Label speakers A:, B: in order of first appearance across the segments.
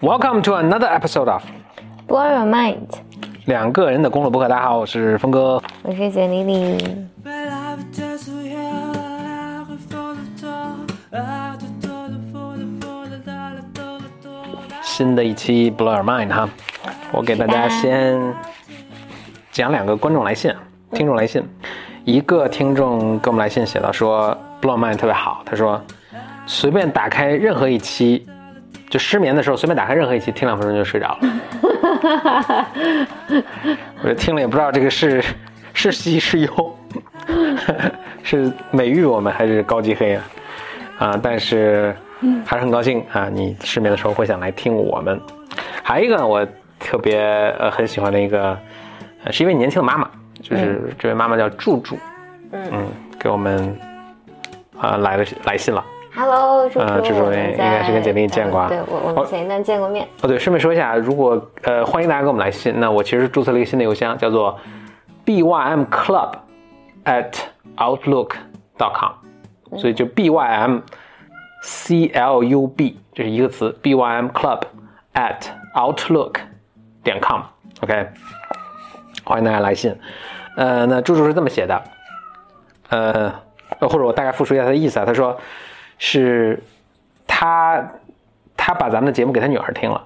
A: Welcome to another episode of
B: Blow your mind，
A: 两个人的公路博客。大家好，我是峰哥。
B: 我是简丽丽。
A: 新的一期 Blow your mind 哈，我给大家先讲两个观众来信、听众来信。一个听众给我们来信写到说 Blow your mind 特别好，他说随便打开任何一期，就失眠的时候随便打开任何一期，听两分钟就睡着了。我就听了也不知道这个是是喜是忧，是美誉我们还是高级黑啊？啊，但是还是很高兴啊！你失眠的时候会想来听我们。还有一个我特别呃很喜欢的一个，呃是一位年轻的妈妈，就是这位妈妈叫祝祝，嗯，给我们啊、来了来信了。
B: Hello，朱
A: 呃
B: 朱，我们
A: 这种应该是跟简历见过啊。
B: 对，我我们前一段见过面。
A: 哦，对，顺便说一下，如果呃欢迎大家给我们来信，那我其实注册了一个新的邮箱，叫做 bym club at outlook dot com，所以就 bym c l u b 这是一个词，bym club at outlook 点 com，OK，、欢迎大家来信。呃，那朱朱是这么写的，呃，或者我大概复述一下他的意思啊，他说是他他把咱们的节目给他女儿听了，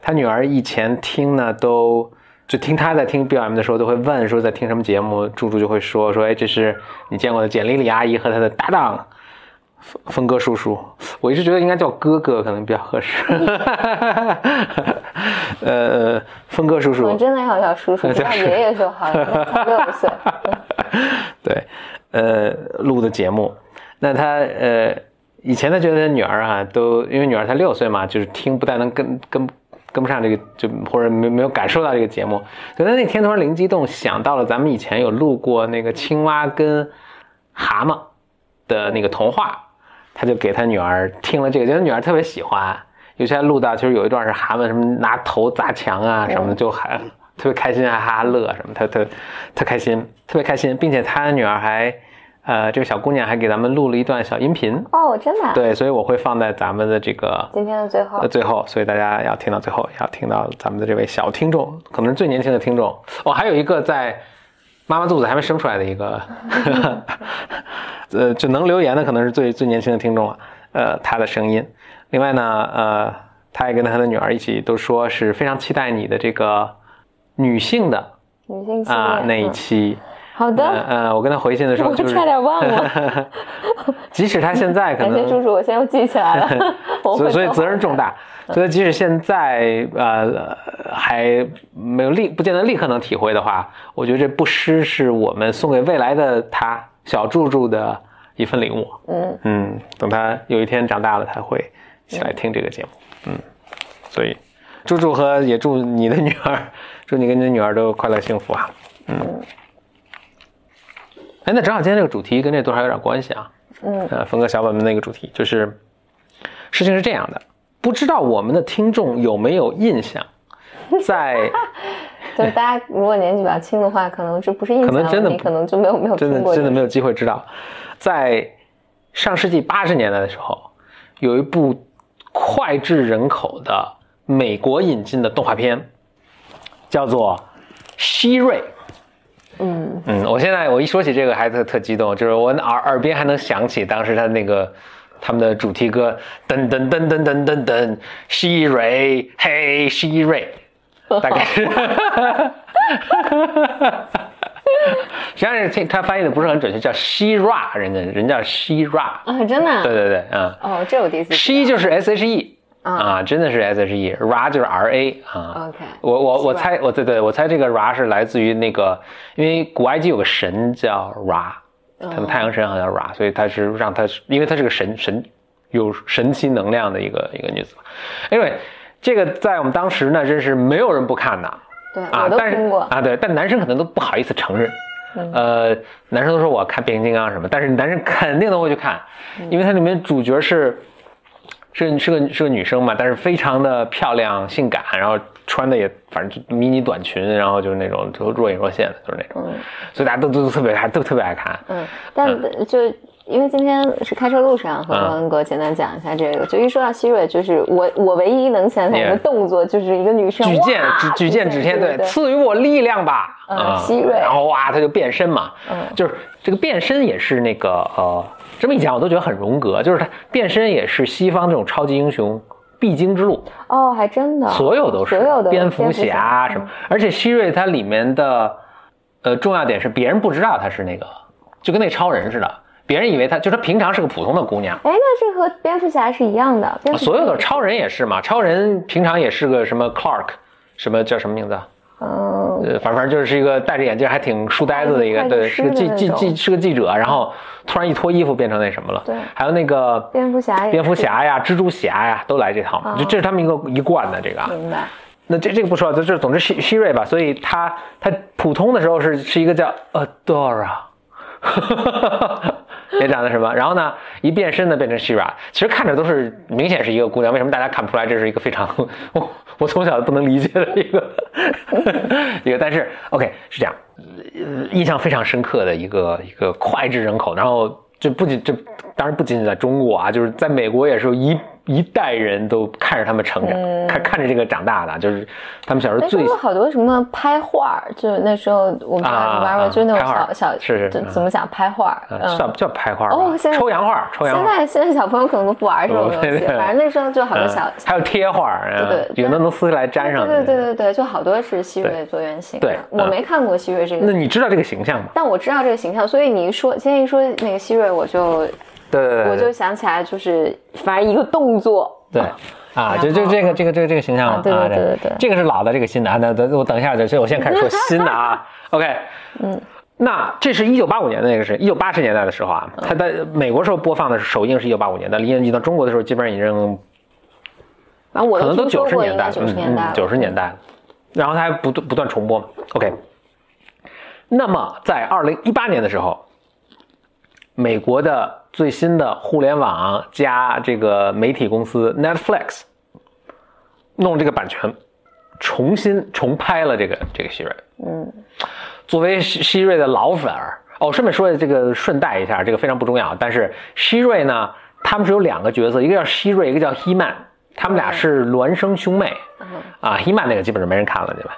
A: 他女儿以前听呢都就听他在听 BLM 的时候都会问说在听什么节目，猪猪就会说说哎这是你见过的简丽丽阿姨和她的搭档 峰峰哥叔叔，我一直觉得应该叫哥哥可能比较合适，呃峰哥叔叔，
B: 我真的要叫叔叔，叫爷爷就好了，六岁。
A: 对，呃，录的节目，那他呃，以前他觉得他女儿啊，都因为女儿才六岁嘛，就是听不太能跟跟跟不上这个，就或者没没有感受到这个节目，所以那天突然灵机一动，想到了咱们以前有录过那个青蛙跟蛤蟆的那个童话，他就给他女儿听了这个，觉得女儿特别喜欢，尤其录到其实有一段是蛤蟆什么拿头砸墙啊什么的，就还特别开心，还哈哈乐什么，他特特开心，特别开心，并且他女儿还，呃，这个小姑娘还给咱们录了一段小音频，
B: 哦，真的啊。
A: 对，所以我会放在咱们的这个
B: 今天的最后
A: 呃，最后，所以大家要听到最后，要听到咱们的这位小听众，可能是最年轻的听众。哦，还有一个在妈妈肚子还没生出来的一个，呃，就能留言的可能是最最年轻的听众了。呃，他的声音。另外呢，呃，他也跟他的女儿一起都说是非常期待你的这个女性的
B: 女性系
A: 啊、
B: 列
A: 那一
B: 嗯
A: 期。呃
B: 好的，
A: 呃，我跟他回信的时候就是，
B: 差点忘了。
A: 即使他现在可能
B: 感谢叔叔，我现在又记起来了。
A: 所以所以责任重大，所以即使现在呃还没有立不见得立刻能体会的话，我觉得这不失是我们送给未来的他小柱柱的一份礼物。
B: 嗯，
A: 嗯，等他有一天长大了，他会起来听这个节目。嗯，所以祝祝和也祝你的女儿，祝你跟你的女儿都快乐幸福啊。嗯。哎，那正好今天这个主题跟这多少有点关系啊。
B: 嗯，
A: 呃，峰哥小本本那个主题就是，事情是这样的，不知道我们的听众有没有印象，在
B: 就是大家如果年纪比较轻的话，可能这不是印象
A: 可能真的
B: 可能就没有没有
A: 真。的真的没有机会知道，在上世纪八十年代的时候，有一部脍炙人口的美国引进的动画片，叫做《希瑞》。
B: 嗯，
A: 嗯，我现在我一说起这个还特特激动，就是我耳耳边还能想起当时他那个他们的主题歌，噔噔噔噔噔噔噔，希瑞，嘿，希瑞，大概是。实际上是听他翻译的不是很准确，叫 she ra，人家人叫 she ra，
B: 啊，真的啊。
A: 对对对，嗯
B: 哦，这我第一次知道。
A: ，she 就是 s h e
B: 啊
A: 啊，真的是 s h e，ra 就是 r a 啊。
B: OK
A: 我我我猜我对对，我猜这个 ra 是来自于那个，因为古埃及有个神叫 ra，他们太阳神好像叫 ra，所以他是让他是因为他是个神神有神奇能量的一个一个女子。Anyway，这个在我们当时呢，真是没有人不看的。
B: 对，
A: 啊，但是。啊，对，但男生可能都不好意思承认。呃，男生都说我看变形金刚什么，但是男生肯定都会去看，因为它里面主角是是是个是个女生嘛，但是非常的漂亮性感，然后穿的也反正就迷你短裙，然后就是那种就若隐若现的，就是那种，所以大家都都都特别爱都特别爱看。
B: 嗯，但就因为今天是开车路上和
A: 嗯
B: 文哥简单讲一下这个，就一说到希瑞，就是我我唯一能想起来的动作就是一个女生
A: 举剑
B: 哇
A: 指举剑指天，
B: 对
A: 对，赐予我力量吧，
B: 嗯
A: 啊
B: 希瑞
A: 然后哇，他就变身嘛，
B: 嗯。
A: 就是这个变身也是那个呃，这么一讲我都觉得很荣格，就是他变身也是西方这种超级英雄必经之路，
B: 哦，还真的，
A: 所有都是，
B: 所有的
A: 蝙蝠侠啊什么，而且希瑞它里面的呃重要点是别人不知道他是那个，就跟那超人似的，别人以为他就他平常是个普通的姑娘。
B: 哎，那这和蝙蝠侠是一样的，蝙蝠侠
A: 所有的超人也是嘛，超人平常也是个什么 Clark，什么叫什么名字啊？
B: 嗯，
A: 呃，反正就是一个戴着眼镜还挺书呆子的一个，对，是个记记记是个记者，然后突然一脱衣服变成那什么了。
B: 对
A: 还有那个
B: 蝙蝠侠
A: 蝙蝠侠呀、蜘蛛侠呀，都来这套嘛，
B: 哦
A: 就这是他们一个一贯的这个啊。
B: 明白，
A: 那这这个不说了，这这总之希希瑞吧，所以他他普通的时候是是一个叫 Adora，也长得什么，然后呢一变身呢变成希瓦其实看着都是明显是一个姑娘，为什么大家看不出来这是一个非常 我我从小不能理解的一个 一个，但是 OK 是这样，印象非常深刻的一个一个脍炙人口，然后这不仅这当然不仅仅在中国啊，就是在美国也是一一代人都看着他们成长，看看着这个长大的，就是他们小时候
B: 哎，
A: 最
B: 好多什么拍画儿，就那时候我们玩玩，
A: 啊
B: 就那种小小，
A: 是是嗯
B: 怎怎么讲拍画
A: 叫叫拍画吧
B: 哦现在
A: 抽洋画，抽洋
B: 现。在现在小朋友可能都不玩这种东西，反正那时候就好多
A: 嗯
B: 小，
A: 还有贴画，嗯
B: 对对
A: 有的能撕下来粘上。
B: 对对对对对，就好多是希瑞做原型的。
A: 对
B: 我
A: 嗯
B: 没看过希瑞这个，
A: 那你知道这个形象吗？
B: 但我知道这个形象，所以你一说，今天一说那个希瑞，我就
A: 对。
B: 我就想起来，就是反正一个动作，
A: 对。啊，就就这个这个这个这个形象
B: 啊对对
A: 啊，
B: 对
A: 这个是老的，这个新的啊，那等我等一下，所以我先开始说新的啊。OK，嗯，那这是一九八五年的那个是，一九八十年代的时候啊，
B: 嗯
A: 它在美国时候播放的是首映是一九八五年的，离离到中国的时候基本上已经
B: 反正我
A: 可能都九十年代，
B: 九十年代了，
A: 九十年代，然后它还不断不断重播嘛。OK，那么在二零一八年的时候，美国的最新的互联网加这个媒体公司 Netflix 弄这个版权，重新重拍了这个这个希瑞。
B: 嗯，
A: 作为希希瑞的老粉儿，哦，顺便说这个顺带一下，这个非常不重要。但是希瑞呢，他们是有两个角色，一个叫希瑞，一个叫希曼，他们俩是孪生兄妹。
B: 嗯
A: 啊，希曼那个基本上没人看了，对吧？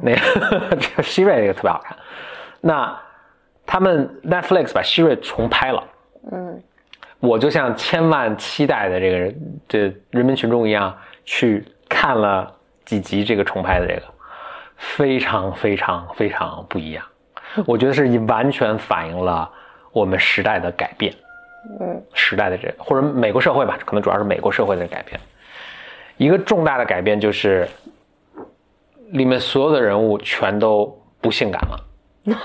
A: 那个这个 希瑞这个特别好看。那他们 Netflix 把希瑞重拍了，
B: 嗯，
A: 我就像千万期待的这个人这人民群众一样，去看了几集这个重拍的这个，非常非常非常不一样。我觉得是完全反映了我们时代的改变，
B: 嗯，
A: 时代的这个或者美国社会吧，可能主要是美国社会的改变。一个重大的改变就是，里面所有的人物全都不性感了。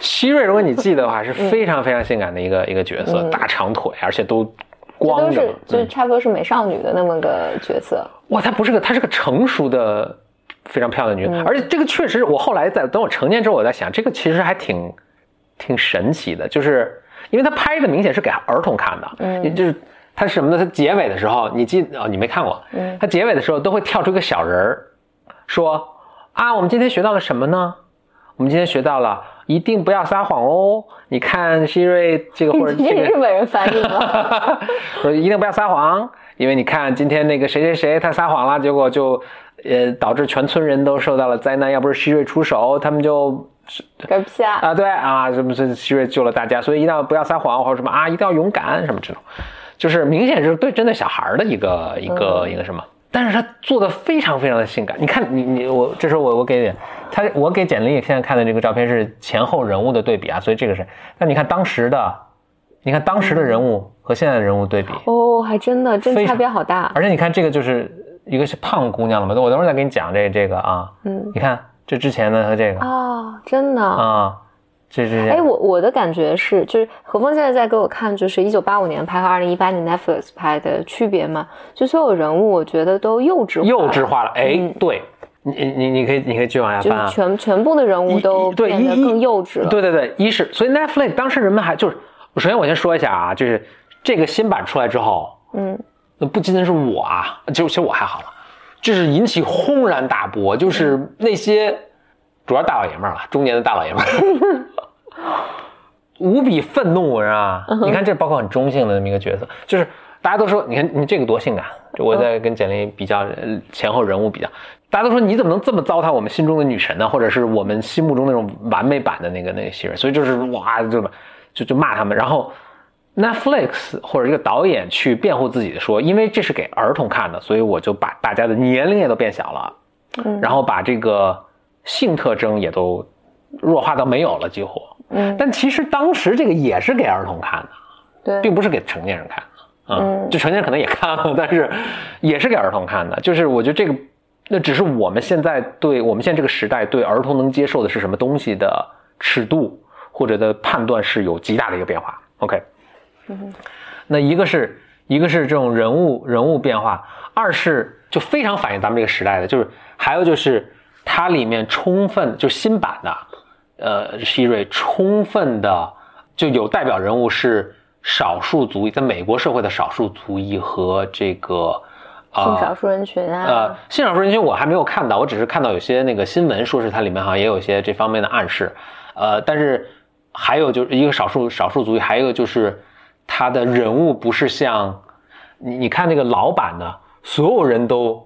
A: 希瑞，如果你记得的话，是非常非常性感的一个一个角色，大长腿，而且都
B: 这都是
A: 光着。
B: 就是差不多是美少女的那么个角色，
A: 哇，她不是个，她是个成熟的非常漂亮的女而且这个确实，我后来在等我成年之后，我在想，这个其实还挺挺神奇的，就是因为她拍的明显是给儿童看的，
B: 嗯。
A: 也就是它是什么呢？它结尾的时候，你记哦，你没看过，
B: 嗯。
A: 它结尾的时候都会跳出一个小人儿，说啊，我们今天学到了什么呢？我们今天学到了，一定不要撒谎哦。你看希瑞这个或者
B: 这
A: 这个
B: 是日本人翻译吗？
A: 说 一定不要撒谎，因为你看今天那个谁谁谁他撒谎了，结果就呃导致全村人都受到了灾难。要不是希瑞出手，他们就
B: 嗝屁啊！
A: 啊对啊，什么是希瑞救了大家，所以一定要不要撒谎或者什么啊，一定要勇敢什么这种，就是明显是对针对小孩儿的一个一个、一个什么。但是他做的非常非常的性感，你看你你我这时候我我给点他我给简历现在看的这个照片是前后人物的对比啊，所以这个是那你看当时的，你看当时的人物和现在的人物对比，
B: 哦，还真的，真差别好大。
A: 而且你看这个就是一个是胖姑娘了嘛，我等会儿再给你讲这这个啊，
B: 嗯，
A: 你看这之前的和这个
B: 哦，真的。
A: 啊，
B: 哎，我我的感觉是，就是何峰现在在给我看，就是一九八五年拍和二零一八年 Netflix 拍的区别嘛，就所有人物我觉得都幼稚化
A: 幼稚化了，哎
B: 嗯，
A: 对你你你你可以你可以继续往下
B: 就是
A: 翻啊，
B: 全全部的人物都
A: 对
B: 变得更幼稚了。
A: 对对对，一是所以 Netflix 当时人们还就是，首先我先说一下啊，就是这个新版出来之后，
B: 嗯，
A: 那不仅仅是我啊，就其实我还好了，就是引起轰然大波，就是那些主要大老爷们儿了，中年的大老爷们儿，无比愤怒，是吧？你看这包括很中性的那么一个角色，就是大家都说，你看你这个多性感，就我在跟简历比较呃前后人物比较，大家都说你怎么能这么糟蹋我们心中的女神呢？或者是我们心目中那种完美版的那个那个新人，所以就是哇，就就就骂他们，然后 Netflix 或者这个导演去辩护自己的说，因为这是给儿童看的，所以我就把大家的年龄也都变小了，
B: 嗯
A: 然后把这个性特征也都弱化到没有了，几乎。
B: 嗯，
A: 但其实当时这个也是给儿童看的，
B: 对，
A: 并不是给成年人看的。啊
B: 嗯
A: 就成年人可能也看了，但是也是给儿童看的。就是我觉得这个，那只是我们现在对我们现在这个时代对儿童能接受的是什么东西的尺度或者的判断是有极大的一个变化。OK，那一个是一个是这种人物人物变化，二是就非常反映咱们这个时代的，就是还有就是它里面充分就新版的，呃，希瑞充分的就有代表人物是少数族裔，在美国社会的少数族裔和这个。
B: 性少数人群啊，
A: 呃，性少数人群我还没有看到，我只是看到有些那个新闻说是它里面好像也有一些这方面的暗示，呃，但是还有就是一个少数少数族裔，还有一个就是他的人物不是像你你看那个老版的，所有人都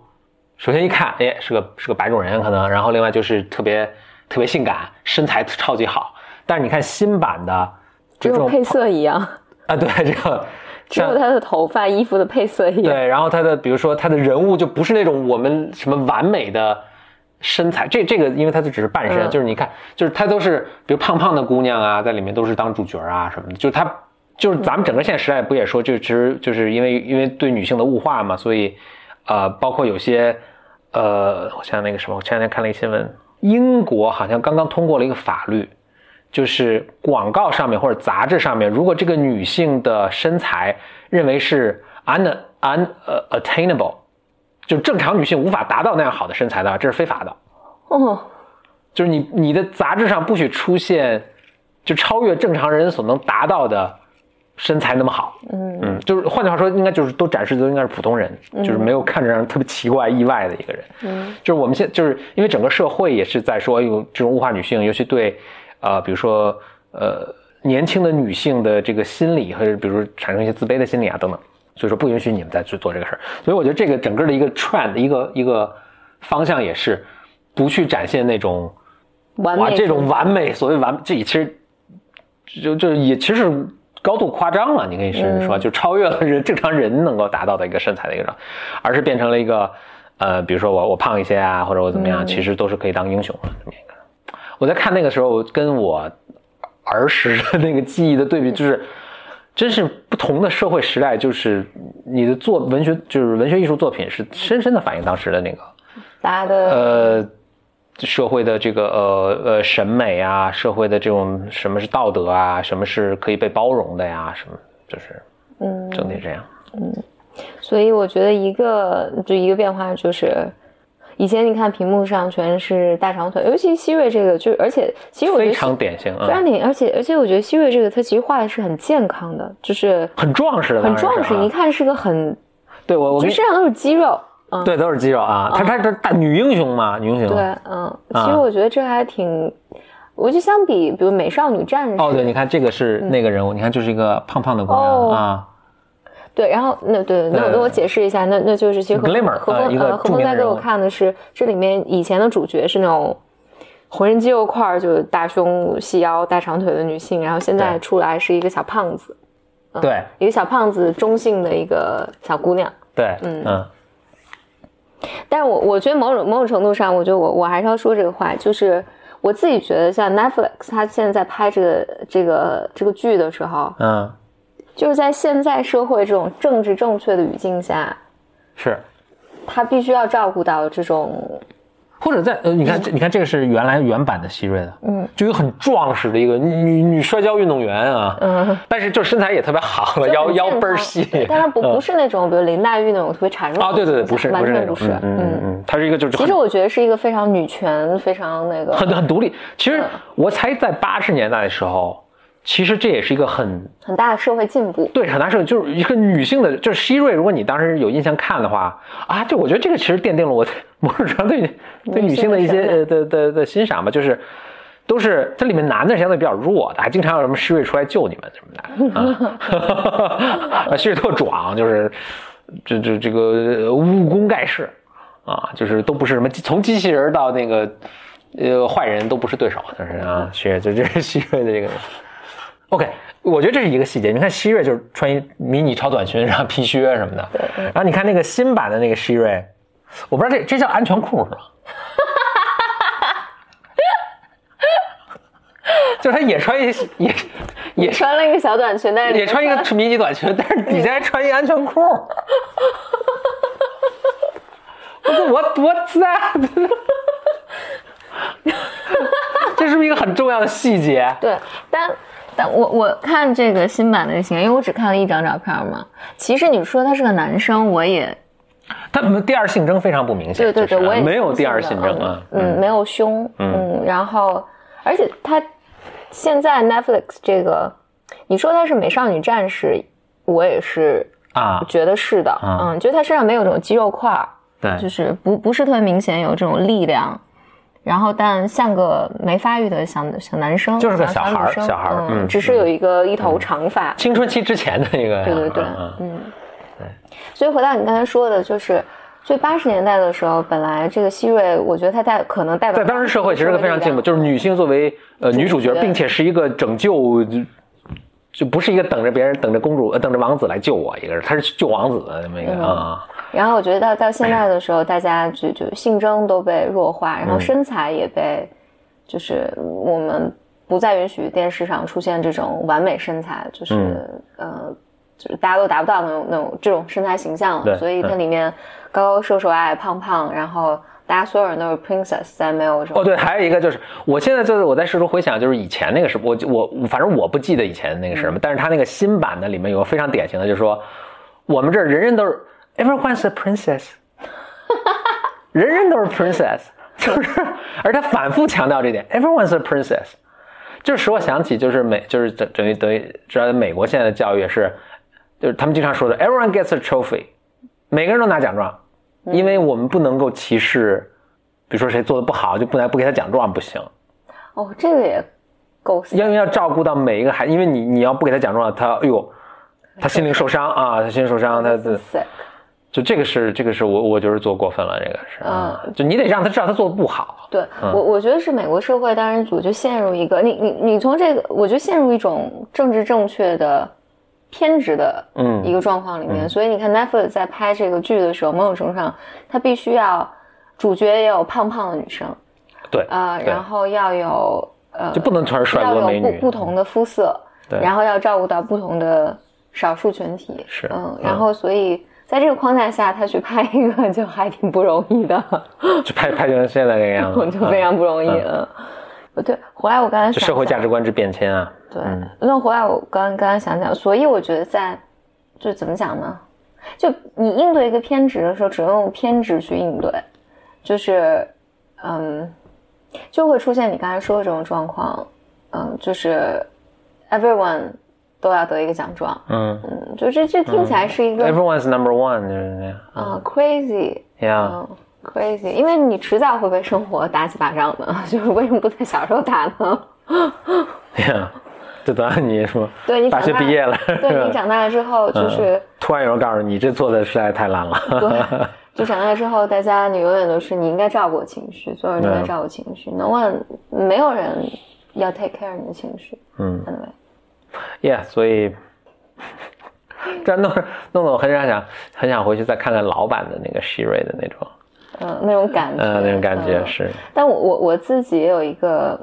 A: 首先一看，哎，是个是个白种人可能，然后另外就是特别特别性感，身材超级好，但是你看新版的就这种
B: 只有配色一样，
A: 啊，对这个像
B: 只有他的头发、衣服的配色一样。
A: 对，然后他的比如说他的人物就不是那种我们什么完美的身材，这这个因为他就只是半身，
B: 嗯。
A: 就是你看，就是他都是比如胖胖的姑娘啊，在里面都是当主角啊什么的，就是他就是咱们整个现在时代不也说，就其实就是因为因为对女性的物化嘛，所以呃，包括有些呃，我想想那个什么，我前两天看了一个新闻，英国好像刚刚通过了一个法律。就是广告上面或者杂志上面，如果这个女性的身材认为是 un un 呃 attainable，就正常女性无法达到那样好的身材的，这是非法的。
B: 哦，
A: 就是你你的杂志上不许出现就超越正常人所能达到的身材那么好。
B: 嗯
A: 嗯，就是换句话说，应该就是都展示的都应该是普通人，就是没有看着让人特别奇怪、意外的一个人。
B: 嗯
A: 就是我们现就是因为整个社会也是在说，哎呦，这种物化女性，尤其对，呃，比如说呃年轻的女性的这个心理，或者比如说产生一些自卑的心理啊等等，所以说不允许你们再去做这个事儿。所以我觉得这个整个的一个 trend 一个一个方向也是不去展现那种哇
B: 完美
A: 这种完美，所谓完这其实就就也其实是高度夸张了，你可以甚至说就超越了人正常人能够达到的一个身材的一个状态，而是变成了一个呃，比如说我我胖一些啊，或者我怎么样，其实都是可以当英雄的这么一个。我在看那个时候，跟我儿时的那个记忆的对比，就是真是不同的社会时代，就是你的作文学就是文学艺术作品是深深的反映当时的那个
B: 大家的
A: 呃，社会的这个呃呃审美啊，社会的这种什么是道德啊，什么是可以被包容的呀，什么就是
B: 嗯，
A: 整体这样。嗯。
B: 所以我觉得一个就一个变化就是，以前你看屏幕上全是大长腿，尤其希瑞这个，就而且其实我觉得
A: 非常典型，嗯，
B: 非常典型，而且而且我觉得希瑞这个他其实画的是很健康的，就是
A: 很壮实的，
B: 很壮实，一看是个很
A: 对我我跟你
B: 就身上都是肌肉，嗯，
A: 对都是肌肉啊，她她这大女英雄嘛，女英雄。
B: 对，嗯，其实我觉得这还挺，我就相比比如美少女战士，
A: 哦，对，你看这个是那个人物，你看就是一个胖胖的姑娘
B: 哦。
A: 啊，
B: 对，然后那对，那我那我解释一下，那那就是其实何何
A: 呃一个
B: 峰呃何峰在给我看的是这里面以前的主角是那种浑身肌肉块儿，就是大胸细腰大长腿的女性，然后现在出来是一个小胖子，
A: 对。
B: 一个小胖子中性的一个小姑娘。
A: 对，
B: 嗯。
A: 嗯
B: 但是我我觉得某种某种程度上，我觉得我我还是要说这个话，就是我自己觉得像 Netflix 它现在在拍这个这个这个剧的时候，
A: 嗯，
B: 就是在现在社会这种政治正确的语境下，
A: 是。
B: 他必须要照顾到这种
A: 或者在呃，你看这，你看这个是原来原版的希瑞的，
B: 嗯，
A: 就一个很壮实的一个女女摔跤运动员啊，
B: 嗯，
A: 但是就身材也特别好，腰腰倍儿细，
B: 但是不
A: 嗯。
B: 不是那种比如林黛玉那种特别孱弱的
A: 啊，对对对，不是
B: 完
A: 不是那种，
B: 全不是，
A: 嗯嗯嗯，她是一个就是
B: 其实我觉得是一个非常女权、非常那个。
A: 很很独立。其
B: 嗯。
A: 实我才在八十年代的时候，其实这也是一个很
B: 很大的社会进步。
A: 对，很大社会，就是一个女性的，就是希瑞。如果你当时有印象看的话啊，就我觉得这个其实奠定了我在某种程度对对女性的一些
B: 的
A: 的的的欣赏吧，就是都是这里面男的相对比较弱的，还经常有什么希瑞出来救你们什么的 啊，希瑞特壮，就是这这这个武功盖世啊，就是都不是什么从机器人到那个呃坏人都不是对手，就是啊，希瑞就这是希瑞的这个。OK，我觉得这是一个细节。你看希瑞就是穿一迷你超短裙，然后皮靴什么的，然后你看那个新版的那个希瑞，我不知道这这叫安全裤是吧？就是他也穿一也也
B: 穿了一个小短裙，但是
A: 也穿一个迷你短裙，但是底下还穿一安全裤。我说我我在，这是不是一个很重要的细节？
B: 对，但但我我看这个新版的型，因为我只看了一张照片嘛。其实你说他是个男生，我也
A: 他们第二性征非常不明显，
B: 对对对，我也
A: 没有第二性征啊，
B: 嗯，没有胸，嗯，然后而且他。现在 Netflix 这个，你说他是美少女战士，我也是啊，觉得是的，嗯，觉得他身上没有这种肌肉块
A: 对，
B: 就是不不是特别明显有这种力量，然后但像个没发育的小小男生，
A: 就是个小孩儿小孩
B: 嗯，只是有一个一头长发，
A: 青春期之前的那个，
B: 对对对，嗯，对，所以回到你刚才说的，就是。所以八十年代的时候，本来这个希瑞，我觉得他代可能代表
A: 在当时社会其实是个非常进步，就是女性作为呃女主角，并且是一个拯救，就不是一个等着别人、等着公主、呃等着王子来救我一个人，她是救王子的那么一个啊。
B: 然后我觉得到到现在的时候，大家就就性征都被弱化，然后身材也被，就是我们不再允许电视上出现这种完美身材，就是呃。就是大家都达不到那种那种这种身材形象了，所以它里面高高瘦瘦矮矮胖胖，然后大家所有人都是 princess，再没有这种。
A: 哦，对，还有一个就是，我现在就是我在试图回想，就是以前那个是，我我反正我不记得以前那个是什么，但是他那个新版的里面有个非常典型的，就是说我们这儿人人都是 everyone's a princess，人人都是 princess，就是，而他反复强调这点，everyone's a princess，就是使我想起就是美就是等等于等于知道美国现在的教育是。就是他们经常说的，everyone gets a trophy，每个人都拿奖状，因为我们不能够歧视，比如说谁做的不好就不能不给他奖状不行。
B: 哦，这个也够。
A: 因为要照顾到每一个孩，因为你你要不给他奖状，他哎呦，他心灵受伤啊，他心灵受伤，他的，就这个是这个是我我就是做过分了，这个是，嗯，就你得让他知道他做的不好。
B: 对我我觉得是美国社会当然组就陷入一个，你你你从这个，我觉得陷入一种政治正确的。偏执的嗯一个状况里面，所以你看 Netflix 在拍这个剧的时候，某种程度上，他必须要主角也有胖胖的女生，
A: 对
B: 啊，然后要有呃，
A: 就不能全是帅哥美
B: 女，不不同的肤色，
A: 对，
B: 然后要照顾到不同的少数群体，
A: 是
B: 嗯，然后所以在这个框架下，他去拍一个 就还挺不容易的，
A: 就拍拍成现在这个样子，
B: 就非常不容易了。对，回来我刚才
A: 社会价值观之变迁啊。
B: 对，那回来我刚刚刚想想，所以我觉得在，就怎么讲呢？就你应对一个偏执的时候，只能用偏执去应对，就是，嗯，就会出现你刚才说的这种状况，嗯，就是 everyone 都要得一个奖状，嗯。嗯，就这这听起来是一个
A: everyone's number one 就是那样。
B: 啊，crazy，yeah。crazy，因为你迟早会被生活打几巴掌的，就是为什么不在小时候打呢？
A: 呀，就等你说，
B: 对你
A: 大学毕业了，
B: 对你长大了之后，就是
A: 突然有人告诉你，这做的实在太烂了。
B: 对，就长大之后，大家你永远都是你应该照顾情绪，所有人都在照顾情绪，no one 没有人要 take care 你的情绪。嗯
A: ，anyway，yeah，所以这弄弄得我很想想，很想回去再看看老版的那个 Siri 的那种。
B: 嗯，那种感觉，
A: 嗯，那种感觉是。
B: 但我我我自己也有一个，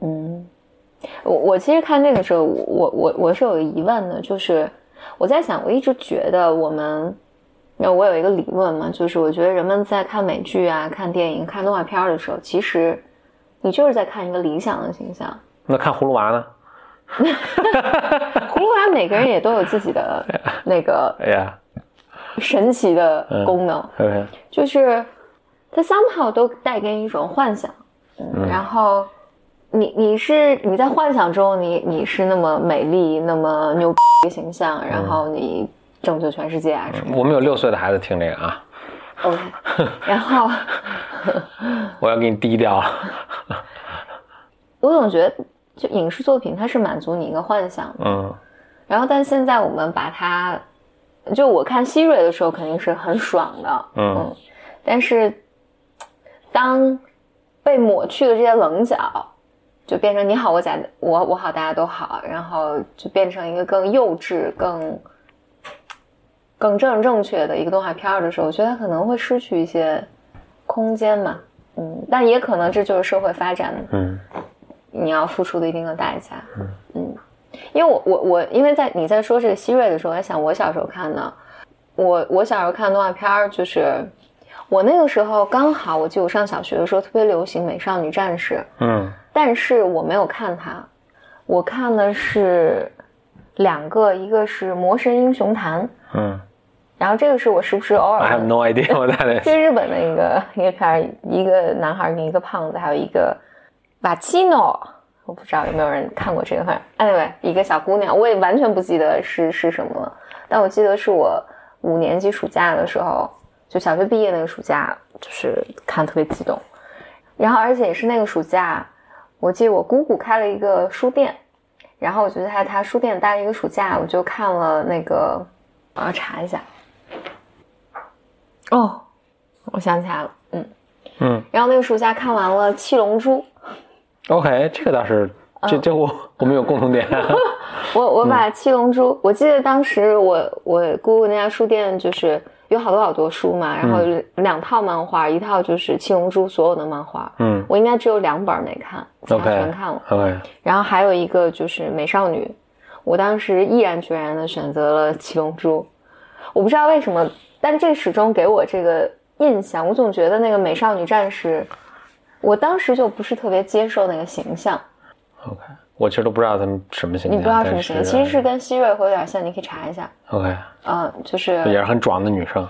B: 嗯，我我其实看这个时候，我我我是有个疑问的，就是我在想，我一直觉得我们，那我有一个理论嘛，就是我觉得人们在看美剧啊、看电影、看动画片的时候，其实你就是在看一个理想的形象。
A: 那看葫芦娃呢？
B: 葫芦娃每个人也都有自己的 那个。
A: 哎呀。
B: 神奇的功能，就是它 somehow 都带给你一种幻想，嗯，然后你你是你在幻想中，你你是那么美丽，那么牛逼的形象，然后你拯救全世界啊什么？
A: 我们有六岁的孩子听这个啊
B: ，OK，然后
A: 我要给你低调，
B: 我总觉得就影视作品它是满足你一个幻想的，
A: 嗯。
B: 然后但现在我们把它，就我看希瑞的时候肯定是很爽的，
A: 嗯。
B: 但是当被抹去的这些棱角，就变成你好我假我我好大家都好，然后就变成一个更幼稚、更更正正确的一个动画片儿的时候，我觉得它可能会失去一些空间嘛，嗯，但也可能这就是社会发展
A: 嗯
B: 你要付出的一定的代价。嗯因为我我我，因为在你在说这个希瑞的时候，我在想我小时候看的，我我小时候看动画片儿，就是我那个时候刚好，我记得我上小学的时候特别流行《美少女战士》，
A: 嗯
B: 但是我没有看它，我看的是两个，一个是《魔神英雄坛》，
A: 嗯
B: 然后这个是我时不时偶尔，
A: I have no idea what that
B: 这
A: is。
B: 是日本的一个一个片儿，一个男孩跟一个胖子，还有一个瓦奇诺，我不知道有没有人看过这个。反正 anyway，一个小姑娘，我也完全不记得是是什么了，但我记得是我五年级暑假的时候，就小学毕业那个暑假，就是看特别激动。然后而且也是那个暑假，我记得我姑姑开了一个书店，然后我就在她书店待了一个暑假，我就看了那个，我要查一下。哦，我想起来了，嗯，
A: 嗯
B: 然后那个暑假看完了《七龙珠》，
A: ，OK，这个倒是，这这我我们有共同点。
B: 我我把《七龙珠》我记得当时我我姑姑那家书店就是有好多好多书嘛，然后两套漫画，一套就是《七龙珠》所有的漫画，
A: 嗯。
B: 我应该只有两本没看，其他
A: ，OK
B: 全看了。
A: OK，
B: 然后还有一个就是《美少女》，我当时毅然决然的选择了《七龙珠》，我不知道为什么，但这始终给我这个印象，我总觉得那个美少女战士，我当时就不是特别接受那个形象。
A: OK，我其实都不知道他们什么形象，
B: 你不知道什么形象，其实是跟希瑞会有点像，你可以查一下。
A: OK，
B: 嗯，就是
A: 也是很壮的女生。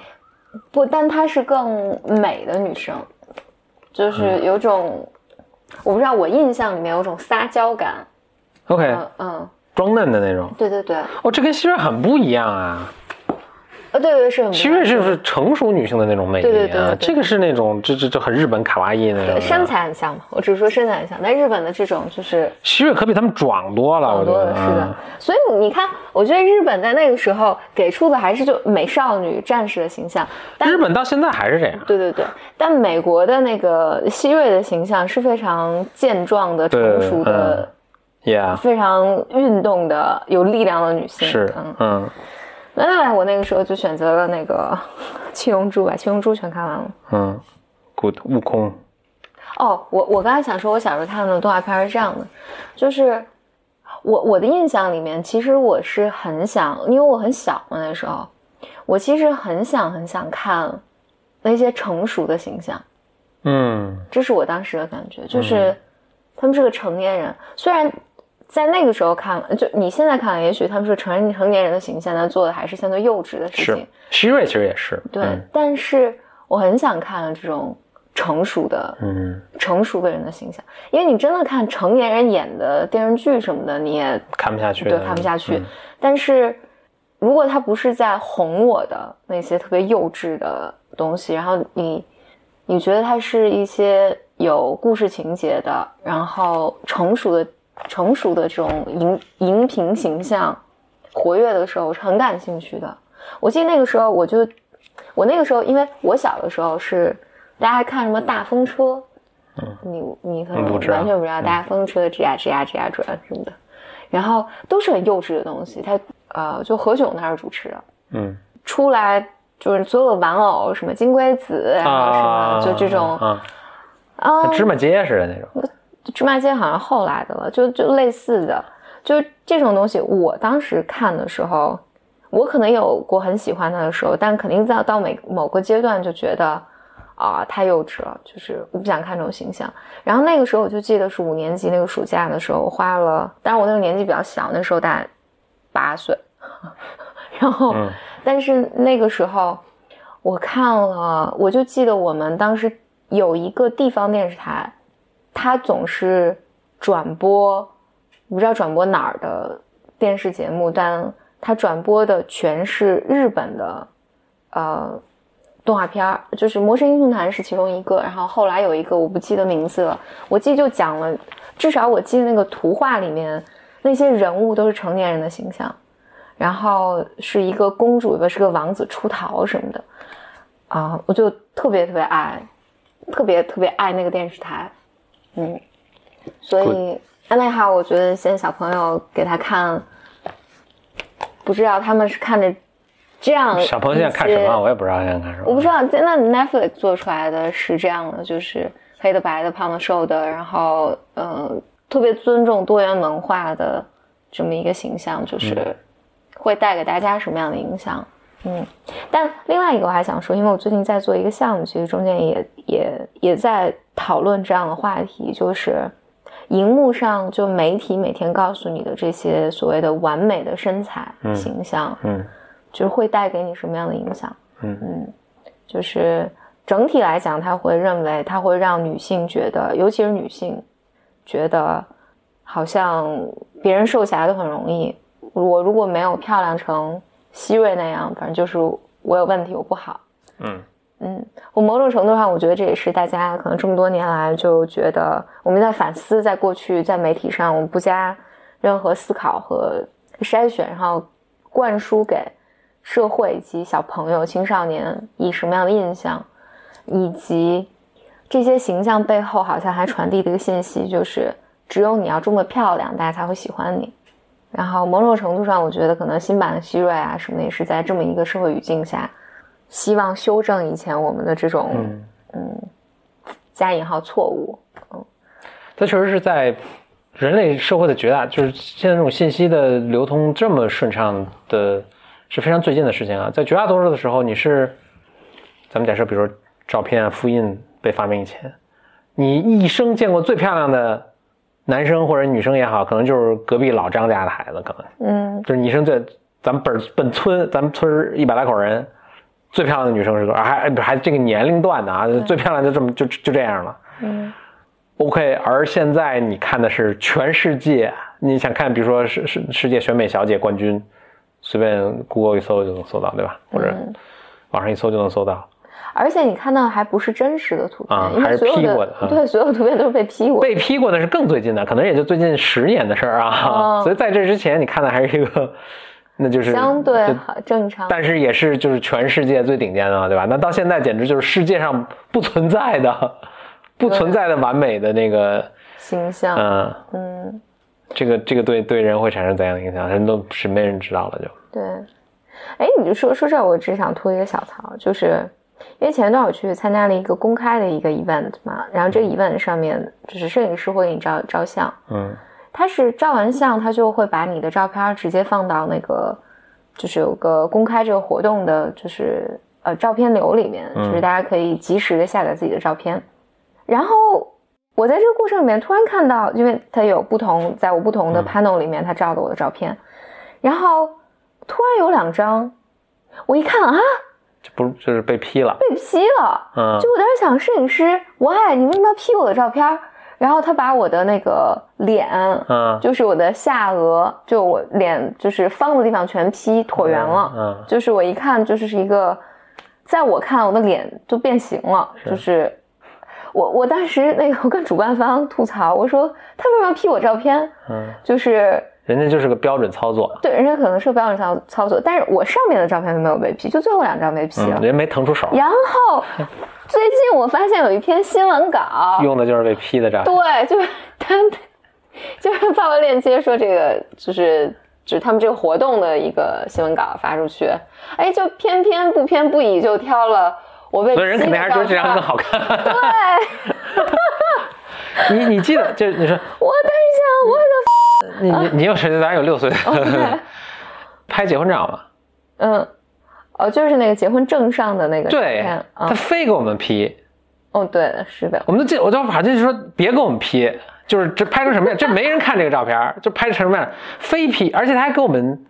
B: 不，但她是更美的女生，就是有种，我不知道，我印象里面有种撒娇感。
A: OK，
B: 嗯嗯，
A: 装嫩的那种。
B: 对对对，
A: 哦，这跟希瑞很不一样啊。
B: 呃，对对是
A: 希瑞是不是成熟女性的那种魅力啊？
B: 对对对对对
A: 这个是那种这这这很日本卡哇伊那种的。
B: 对身材很像嘛，我只是说身材很像，但日本的这种就是
A: 希瑞可比他们壮多了，我觉得。
B: 是的
A: 嗯，
B: 所以你看，我觉得日本在那个时候给出的还是就美少女战士的形象，但
A: 日本到现在还是这样。
B: 对对对，但美国的那个希瑞的形象是非常健壮的、成熟的、
A: Yeah，
B: 非常运动的、有力量的女性。
A: 是
B: 嗯，，
A: 嗯
B: 那那我那个时候就选择了那个七龙珠吧，七龙珠全看完了。
A: 嗯，Good，悟空。
B: 哦，我我刚才想说，我小时候看的动画片是这样的，就是我我的印象里面，其实我是很想，因为我很小嘛那时候，我其实很想很想看那些成熟的形象，
A: 嗯
B: 这是我当时的感觉，就是他们是个成年人，虽然在那个时候看，就你现在看，也许他们是成人成年人的形象，但做的还是相对幼稚的事
A: 是
B: 情，，
A: 希瑞其实也是。
B: 对，
A: 嗯
B: 但是我很想看这种成熟的
A: 嗯，
B: 成熟的人的形象，因为你真的看成年人演的电视剧什么的，你也
A: 看不下去。
B: 对看不下去。
A: 嗯
B: 但是如果他不是在哄我的那些特别幼稚的东西，然后你你觉得它是一些有故事情节的，然后成熟的成熟的这种荧荧屏形象活跃的时候，我是很感兴趣的。我记得那个时候，我就我那个时候，因为我小的时候是大家还看什么大风车，你你可能
A: 嗯不知道
B: 完全不知道大风车吱呀吱呀吱呀转什么的，然后都是很幼稚的东西。他呃，就何炅那是主持的，
A: 嗯
B: 出来就是所有的玩偶，什么金龟子，然后什么、
A: 啊，
B: 就这种
A: 啊，
B: 啊，
A: 芝麻街似的那种。
B: 芝麻街好像后来的了，就就类似的，就这种东西，我当时看的时候，我可能有过很喜欢它的时候，但肯定在到每某个阶段就觉得啊太幼稚了，就是我不想看这种形象。然后那个时候我就记得是五年级那个暑假的时候，我花了，当然我那个年纪比较小，那时候大概八岁，然后、
A: 嗯
B: 但是那个时候我看了，我就记得我们当时有一个地方电视台。他总是转播，我不知道转播哪儿的电视节目，但他转播的全是日本的，呃，动画片儿，就是《魔神英雄团》是其中一个，然后后来有一个我不记得名字了，我记得就讲了，至少我记得那个图画里面那些人物都是成年人的形象，然后是一个公主，一个是个王子出逃什么的，啊，我就特别特别爱，特别特别爱那个电视台，嗯，所以安内哈，我觉得现在小朋友给他看，不知道他们是看着。这样，
A: 小朋友现在看什么？我也不知道现在看什么。
B: 我不知道，那 Netflix 做出来的是这样的，就是黑的、白的、胖的、瘦的，然后呃，特别尊重多元文化的这么一个形象，就是会带给大家什么样的影响？嗯，但另外一个我还想说，因为我最近在做一个项目，其实中间也也也在讨论这样的话题，就是荧幕上就媒体每天告诉你的这些所谓的完美的身材形象，嗯。就是会带给你什么样的影响？嗯嗯，就是整体来讲，他会认为他会让女性觉得，尤其是女性，觉得好像别人瘦起来都很容易。我如果没有漂亮成希瑞那样，反正就是我有问题，我不好。嗯嗯，我某种程度上，我觉得这也是大家可能这么多年来就觉得我们在反思，在过去在媒体上我们不加任何思考和筛选，然后灌输给。社会以及小朋友、青少年以什么样的印象，以及这些形象背后，好像还传递的一个信息，就是只有你要这么漂亮，大家才会喜欢你。然后某种程度上，我觉得可能新版的希瑞啊什么也是在这么一个社会语境下，希望修正以前我们的这种嗯加引号错误。嗯，
A: 它确实是在人类社会的绝大，就是现在这种信息的流通这么顺畅的。是非常最近的事情啊，在绝大多数的时候，你是，咱们假设，比如说照片啊复印被发明以前，你一生见过最漂亮的男生或者女生也好，可能就是隔壁老张家的孩子，可能，嗯，就是女生最，咱们本本村，咱们村一百来口人，最漂亮的女生是多少？还还这个年龄段的啊，最漂亮就这么就就这样了，嗯，OK，而现在你看的是全世界，你想看，比如说世世世界选美小姐冠军。随便 Google 一搜就能搜到，对吧？或者网上一搜就能搜到。
B: 而且你看到还不是真实的图片，
A: 还是 P 过的。
B: 对，所有图片都是被 P 过。
A: 被 P 过的是更最近的，可能也就最近十年的事儿啊。所以在这之前，你看的还是一个，那就是
B: 相对正常。
A: 但是也是就是全世界最顶尖的，对吧？那到现在简直就是世界上不存在的、不存在的完美的那个
B: 形象。嗯嗯。
A: 这个这个对对人会产生怎样的影响？人都是没人知道了，就
B: 对。哎，你就说说这，我只想吐一个小槽，就是因为前一段我去参加了一个公开的一个 event 嘛，然后这个 event 上面就是摄影师会给你照照相，嗯，他是照完相，他就会把你的照片直接放到那个就是有个公开这个活动的，就是呃照片流里面，就是大家可以及时的下载自己的照片，然后。我在这个过程里面突然看到，因为他有不同，在我不同的 panel 里面，他照的我的照片，然后突然有两张，我一看啊，
A: 这不就是被 P 了？
B: 被 P 了，嗯，就我当时想，摄影师，why 你为什么要 P 我的照片？然后他把我的那个脸，嗯，就是我的下颚，就我脸就是方的地方全 P 椭圆了，嗯，就是我一看就是是一个，在我看我的脸都变形了，就是。我我当时那个我跟主办方吐槽，我说他为什么要 P 我照片？嗯，就是
A: 人家就是个标准操作，
B: 对，人家可能是个标准操操作，但是我上面的照片都没有被 P，就最后两张被 P 了，
A: 人没腾出手。
B: 然后最近我发现有一篇新闻稿
A: 用的就是被 P 的照片，
B: 对，就是他就是发个链接说这个就是就是他们这个活动的一个新闻稿发出去，哎，就偏偏不偏不倚就挑了。我被
A: 所以人肯定还是觉得这张更好看。
B: 对，
A: 你你记得就是你说，
B: 我当时想我的，
A: 你你你有谁？咱有六岁，拍结婚照吗？
B: 嗯，哦，就是那个结婚证上的那个
A: 对，他非给我们 P。
B: 哦，对，是的。
A: 我们都记，我就反正就说别给我们 P，就是这拍成什么样，这没人看这个照片，就拍成什么样，非 P，而且他还给我们。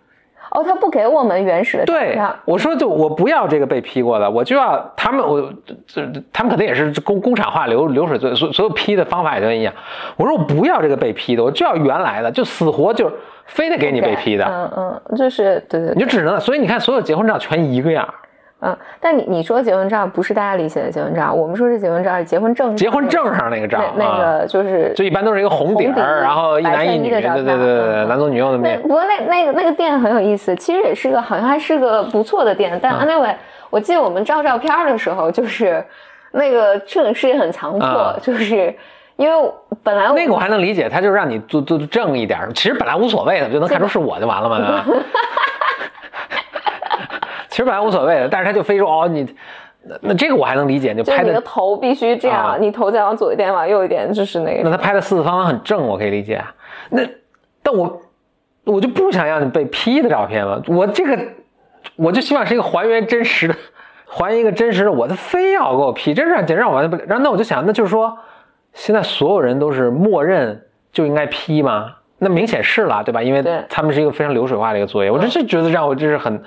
B: 哦，他不给我们原始的照
A: 片。对，我说就我不要这个被批过的，我就要他们，我这他们肯定也是工工厂化流流水作所所有批的方法也都一样。我说我不要这个被批的，我就要原来的，就死活就非得给你被批的。
B: 嗯嗯，就是对对，
A: 你就只能，所以你看所有结婚照全一个样。
B: 嗯，但你你说结婚照不是大家理解的结婚照，我们说是结婚照是结婚证
A: 结婚证上那个照，
B: 那那个就是
A: 就一般都是一个红底儿，然后一男一女，对对对对，男左女右的面。
B: 不过那那个那个店很有意思，其实也是个好像还是个不错的店，但 anyway，我记得我们照照片的时候，就是那个摄影师也很强迫，就是因为本来
A: 那个我还能理解，他就是让你做做正一点，其实本来无所谓的，就能看出是我就完了嘛，对吧？其实本来无所谓的，但是他就非说哦你，那那这个我还能理解，
B: 就
A: 拍
B: 你的头必须这样，你头再往左一点，往右一点，就是那个。
A: 那他拍的四四方方很正，我可以理解。那但我我就不想要你被 P 的照片嘛，我这个我就希望是一个还原真实的，还原一个真实的，我他非要给我 P，这让简直让我完全不。然后那我就想，那就是说现在所有人都是默认就应该 P 吗？那明显是了，对吧？因为他们是一个非常流水化的一个作业，我真是觉得让我就是很。嗯，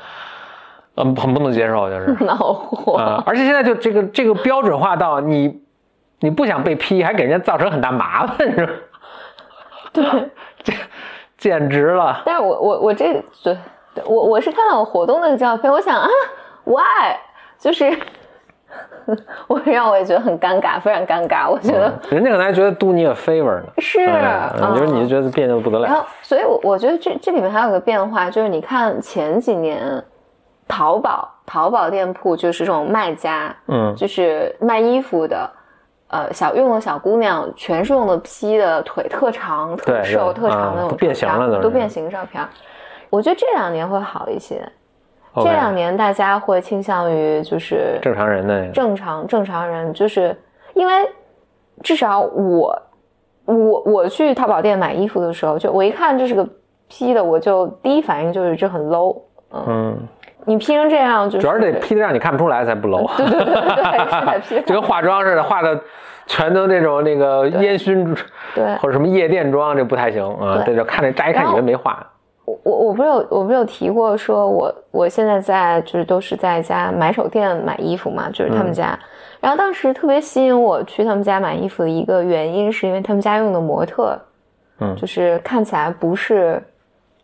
A: 很不能接受，就是
B: 恼火
A: 啊！而且现在就这个这个标准化到你，你不想被批，还给人家造成很大麻烦，是吧？
B: 对，
A: 这简直了。
B: 但是我我我这对，我我是看到我活动那个照片，我想啊，why？就是 我让我也觉得很尴尬，非常尴尬。我觉得
A: 人家可能还觉得 do 你 a favor 呢，
B: 是，
A: 你说你就觉得别扭不得了。
B: 然后，所以，我我觉得这这里面还有个变化，就是你看前几年。淘宝淘宝店铺就是这种卖家，嗯，就是卖衣服的，呃，小用的小姑娘全是用的 P 的，腿特长、特瘦、特长那种
A: 变形了
B: 都变形照片。我觉得这两年会好一些，这两年大家会倾向于就是
A: 正常人的。
B: 正常正常人，就是因为至少我我我去淘宝店买衣服的时候，就我一看这是个 P 的，我就第一反应就是这很 low，嗯。你 P 成这样，就
A: 主要是得 P 的让你看不出来才不 low。
B: 对对对对，是 P。
A: 就跟化妆似的，化的全都那种那个烟熏，
B: 对，
A: 或者什么夜店妆，这不太行啊。对，就看着乍一看以为没化。
B: 我我我不是有我不是有提过，说我我现在在就是都是在一家买手店买衣服嘛，就是他们家。然后当时特别吸引我去他们家买衣服的一个原因，是因为他们家用的模特，嗯，就是看起来不是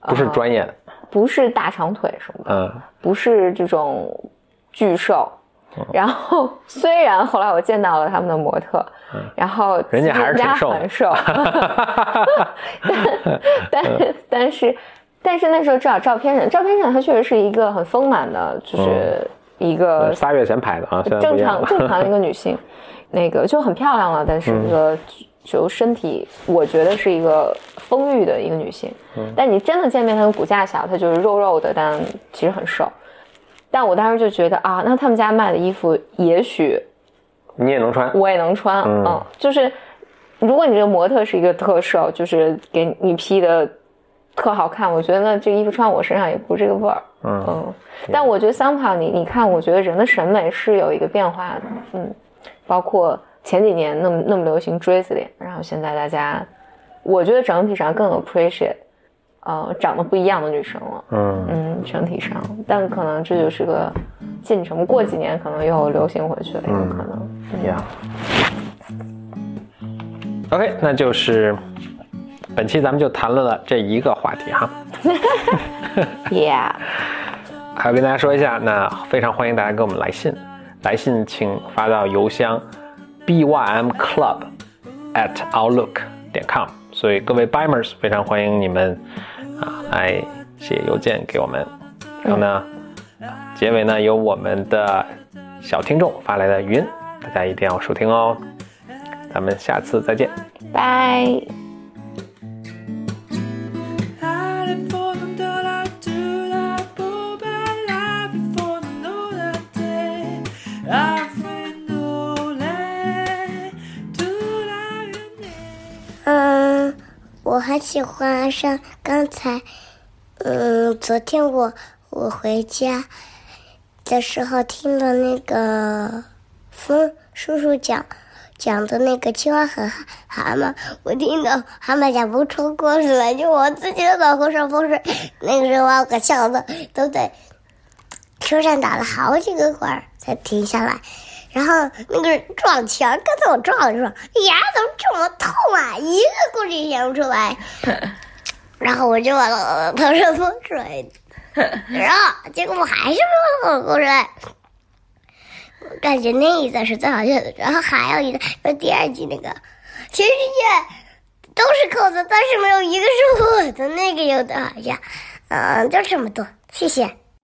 A: 不是专业的。
B: 不是大长腿什么的，嗯，不是这种巨瘦，然后虽然后来我见到了他们的模特，然后
A: 人家还是挺瘦，
B: 很瘦，但但 但是但是那时候至少照片上，照片上她确实是一个很丰满的，就是一个
A: 仨月前拍的啊，
B: 正常正常的一个女性，那个就很漂亮了，但是那个。就身体，我觉得是一个丰腴的一个女性，但你真的见面，她的骨架小，她就是肉肉的，但其实很瘦。但我当时就觉得啊，那他们家卖的衣服，也许
A: 你也能穿，
B: 我也能穿，嗯，就是如果你这个模特是一个特瘦，就是给你 P 的特好看，我觉得那这衣服穿我身上也不是这个味儿，嗯。嗯。但我觉得 somehow 你你看，我觉得人的审美是有一个变化的，嗯，包括。前几年那么那么流行锥子脸，然后现在大家，我觉得整体上更 appreciate，呃，长得不一样的女生了。嗯嗯，整体上，但可能这就是个进程，过几年可能又流行回去了，有可能。
A: Yeah。OK，那就是本期咱们就谈论了这一个话题哈。
B: Yeah。
A: 还要跟大家说一下，那非常欢迎大家给我们来信，来信请发到邮箱。Bymclub at outlook 点 com，所以各位 bimers 非常欢迎你们啊来写邮件给我们。然后呢，结尾呢有我们的小听众发来的语音，大家一定要收听哦。咱们下次再见，
B: 拜。
C: 喜欢上刚才，嗯，昨天我我回家的时候听了那个风叔叔讲讲的那个青蛙和蛤蟆，我听到蛤蟆讲不出故事来，就我自己的脑壳上风水。那个时候我可笑的都在车上打了好几个滚才停下来。然后那个撞墙，刚才我撞的时候，牙，怎么这么痛啊？一个故事也想不出来。然后我就往头上泼水，然后结果我还是没有故事。我感觉那一段是最好笑的。然后还有一段，是第二集那个，全世界都是扣子，但是没有一个是我的，那个有的好笑。嗯，就这么多，谢谢。